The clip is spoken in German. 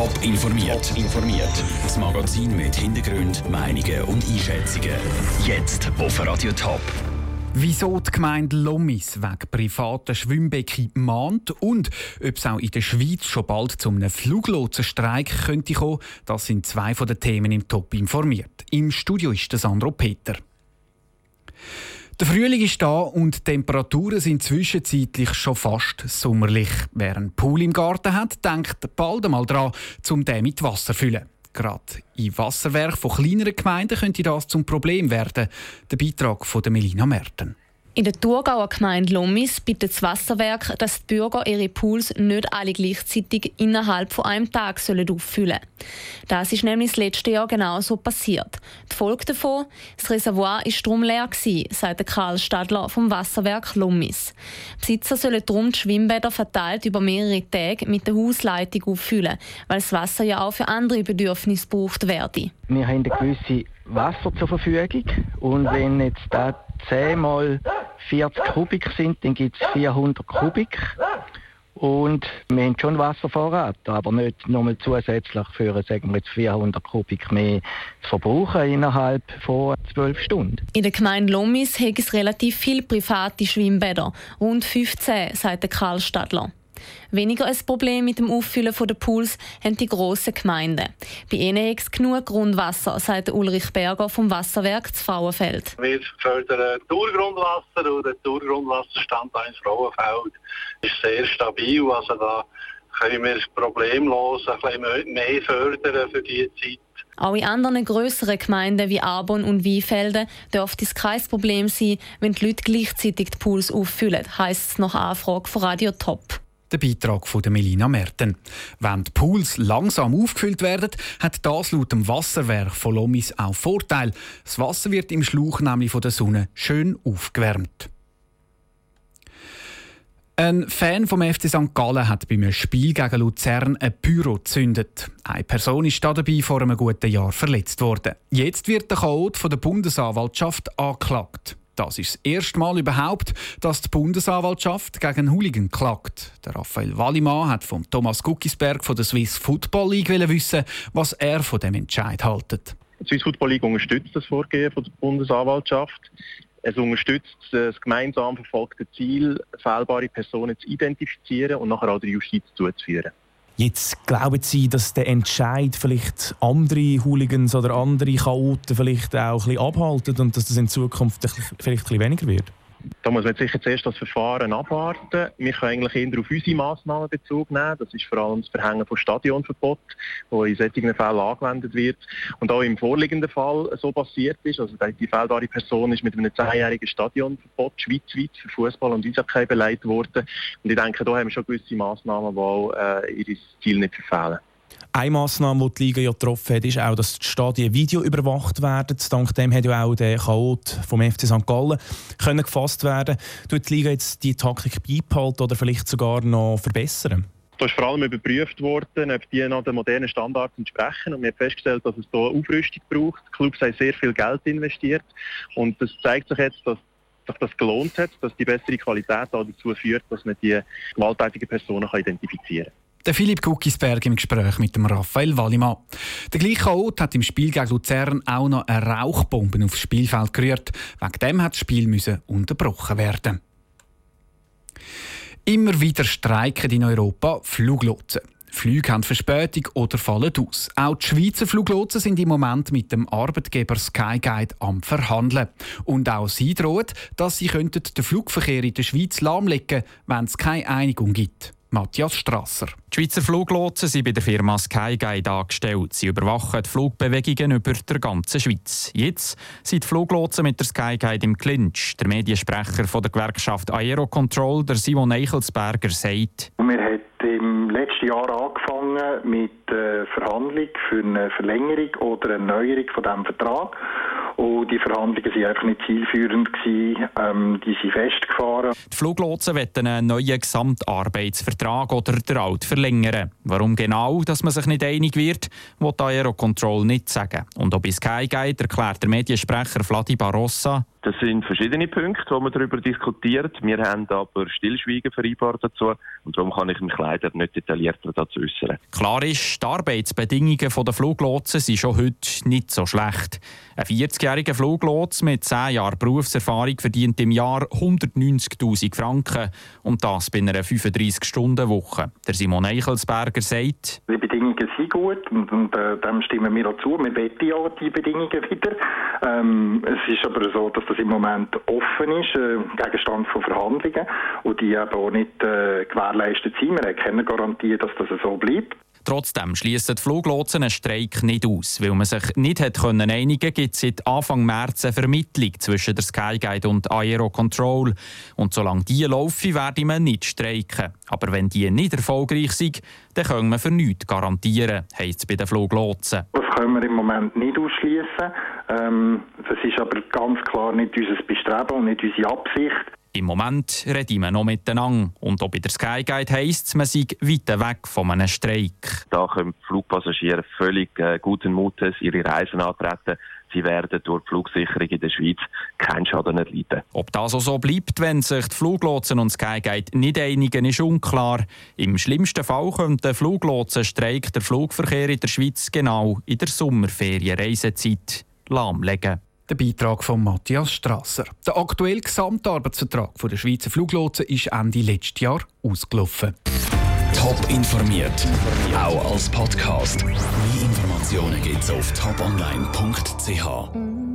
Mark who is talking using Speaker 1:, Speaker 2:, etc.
Speaker 1: Top informiert. informiert. Das Magazin mit Hintergrund, Meinungen und Einschätzungen. Jetzt auf Radio Top.
Speaker 2: Wieso die Gemeinde Lommis wegen privaten Schwimmbecken mahnt und ob es auch in der Schweiz schon bald zu einem Fluglotsenstreik könnte kommen, das sind zwei von den Themen im Top informiert. Im Studio ist der Sandro Peter. Der Frühling ist da und die Temperaturen sind zwischenzeitlich schon fast sommerlich. Wer einen Pool im Garten hat, denkt bald einmal daran, um den mit Wasser zu füllen. Gerade in Wasserwerken von kleineren Gemeinden könnte das zum Problem werden. Der Beitrag von Melina Merten.
Speaker 3: In der Thurgauer Gemeinde Lommis bittet das Wasserwerk, dass die Bürger ihre Pools nicht alle gleichzeitig innerhalb von einem Tag sollen auffüllen Das ist nämlich das letzte Jahr genau so passiert. Die Folge davon, das Reservoir war darum leer, gewesen, sagt Karl Stadler vom Wasserwerk Lommis. Besitzer sollen darum die Schwimmbäder verteilt über mehrere Tage mit der Hausleitung auffüllen, weil das Wasser ja auch für andere Bedürfnisse gebraucht werde.
Speaker 4: Wir haben eine gewisse Wasser zur Verfügung und wenn jetzt da 10 mal 40 Kubik sind, dann gibt es 400 Kubik. Und wir haben schon Wasservorrat, aber nicht nochmal zusätzlich für sagen wir jetzt 400 Kubik mehr zu verbrauchen innerhalb von 12 Stunden.
Speaker 3: In der Gemeinde Lomis hat es relativ viele private Schwimmbäder, rund 15, sagt Karl Stadler. Weniger ein Problem mit dem Auffüllen der Pools haben die grossen Gemeinden. Bei ihnen es genug Grundwasser, sagt Ulrich Berger vom Wasserwerk zu Frauenfeld.
Speaker 5: Wir fördern Tourgrundwasser und der Tourgrundwasserstand eines Frauenfeld ist sehr stabil. Also da können wir problemlos ein bisschen mehr fördern für diese Zeit.
Speaker 3: Auch in anderen grösseren Gemeinden wie Arbon und Weinfelden dürfte es kein Problem sein, wenn die Leute gleichzeitig die Pools auffüllen, heisst es nach Anfrage von Radio Top.
Speaker 2: Der Beitrag von Melina Merten. Wenn die Pools langsam aufgefüllt werden, hat das laut dem Wasserwerk von Lomis auch Vorteil. Das Wasser wird im Schlauch nämlich von der Sonne schön aufgewärmt. Ein Fan vom FC St. Gallen hat beim Spiel gegen Luzern ein Büro gezündet. Eine Person ist dabei vor einem guten Jahr verletzt worden. Jetzt wird der Chaot von der Bundesanwaltschaft angeklagt. Das ist das erste Mal überhaupt, dass die Bundesanwaltschaft gegen Hooligan klagt. Der Raphael Wallimann hat von Thomas Guckisberg von der Swiss Football League wissen, was er von dem Entscheid hält.
Speaker 6: Die Swiss Football League unterstützt das Vorgehen von der Bundesanwaltschaft. Es unterstützt das gemeinsam verfolgte Ziel, fehlbare Personen zu identifizieren und nachher auch der Justiz zuzuführen.
Speaker 7: Jetzt glauben Sie, dass der Entscheid vielleicht andere Hooligans oder andere Chaoten vielleicht auch ein bisschen abhalten und dass das in Zukunft vielleicht ein bisschen weniger wird?
Speaker 6: Da muss man sicher zuerst das Verfahren abwarten. Wir können eigentlich eher auf unsere Massnahmen Bezug nehmen. Das ist vor allem das Verhängen von Stadionverbot, das in solchen Fällen angewendet wird. Und auch im vorliegenden Fall so passiert ist. Also die fehlbare Person ist mit einem zehnjährigen Stadionverbot schweizweit für Fußball und Eishockey beleidigt worden. Und ich denke, da haben wir schon gewisse Massnahmen, die äh, ihr Ziel nicht verfehlen.
Speaker 7: Eine Massnahme, die die Liga ja getroffen hat, ist auch, dass die Stadien Video überwacht werden. Dank dem hat ja auch der Chaot vom FC St. Gallen können gefasst werden. Tut die Liga jetzt die Taktik beibehalten oder vielleicht sogar noch verbessern?
Speaker 6: Da ist vor allem überprüft worden, ob die noch den modernen Standards entsprechen. Und wir haben festgestellt, dass es hier Aufrüstung braucht. Die Clubs haben sehr viel Geld investiert. Und das zeigt sich jetzt, dass sich das gelohnt hat, dass die bessere Qualität dazu führt, dass man die gewalttätigen Personen identifizieren kann.
Speaker 2: Der Philipp Guckisberg im Gespräch mit dem Raphael Wallimann. Der gleiche Chaot hat im Spiel gegen Luzern auch noch eine Rauchbombe aufs Spielfeld gerührt. Wegen dem hat das Spiel unterbrochen werden. Immer wieder streiken in Europa Fluglotsen. Flüge haben Verspätung oder fallen aus. Auch die Schweizer Fluglotsen sind im Moment mit dem Arbeitgeber Skyguide am Verhandeln. Und auch sie drohen, dass sie den Flugverkehr in der Schweiz lahmlegen könnten, wenn es keine Einigung gibt. Matthias Strasser.
Speaker 8: Die Schweizer Fluglotsen sind bei der Firma Skyguide angestellt. Sie überwachen die Flugbewegungen über der ganzen Schweiz. Jetzt sind die Fluglotsen mit der Skyguide im Clinch. Der Mediensprecher von der Gewerkschaft Aerocontrol, der Simon Eichelsberger, sagt:
Speaker 9: Wir haben im letzten Jahr angefangen mit der Verhandlung für eine Verlängerung oder eine Erneuerung von diesem Vertrag. Und die Verhandlungen waren einfach nicht zielführend. Gewesen. Ähm, die sind festgefahren.
Speaker 8: Die Fluglotsen wollen einen neuen Gesamtarbeitsvertrag oder den alten verlängern. Warum genau, dass man sich nicht einig wird, will Aerocontrol nicht sagen. Und ob es Sky geht, erklärt der Mediensprecher Vladi Barossa.
Speaker 6: Das sind verschiedene Punkte, wo man darüber diskutiert. Wir haben aber Stillschweigen vereinbart dazu und darum kann ich mich leider nicht detaillierter dazu äußern.
Speaker 8: Klar ist, die Arbeitsbedingungen der Fluglotsen sind schon heute nicht so schlecht. Ein 40-jähriger Fluglots mit 10 Jahren Berufserfahrung verdient im Jahr 190.000 Franken und das bei einer 35-Stunden-Woche. Der Simon Eichelsberger sagt,
Speaker 9: die Bedingungen sind gut und, und äh, dem stimmen wir auch zu. Wir wollen ja die Bedingungen wieder. Ähm, es ist aber so, dass das im Moment offen ist, äh, Gegenstand von Verhandlungen und die eben auch nicht äh, gewährleistet sind. Wir haben keine Garantie, dass das so bleibt.
Speaker 8: Trotzdem schließen die Fluglotsen einen Streik nicht aus. Weil man sich nicht hat können einigen gibt es seit Anfang März eine Vermittlung zwischen der Skyguide und Aerocontrol. Und solange die laufen, werde man nicht streiken. Aber wenn die nicht erfolgreich sind, dann können wir für nichts garantieren, heisst es bei den Fluglotsen.
Speaker 9: Das können wir im Moment nicht ausschließen. Ähm, das ist aber ganz klar nicht unser Bestreben und nicht unsere Absicht.
Speaker 8: Im Moment reden wir noch miteinander. Und auch bei der Skyguide heisst es, man sei weit weg von einem Streik.
Speaker 6: Da können Flugpassagiere völlig äh, guten Mutes ihre Reisen antreten. Sie werden durch die Flugsicherung in der Schweiz keinen Schaden erleiden.
Speaker 8: Ob das auch so bleibt, wenn sich die Fluglotsen und Skyguide nicht einigen, ist unklar. Im schlimmsten Fall könnte der Fluglotsenstreik der Flugverkehr in der Schweiz genau in der Sommerferienreisezeit lahmlegen.
Speaker 2: Der Beitrag von Matthias Strasser. Der aktuelle Gesamtarbeitsvertrag der Schweizer Fluglotsen ist Ende letzten Jahr ausgelaufen.
Speaker 1: Top informiert, auch als Podcast. Mehr Informationen gibt's auf toponline.ch.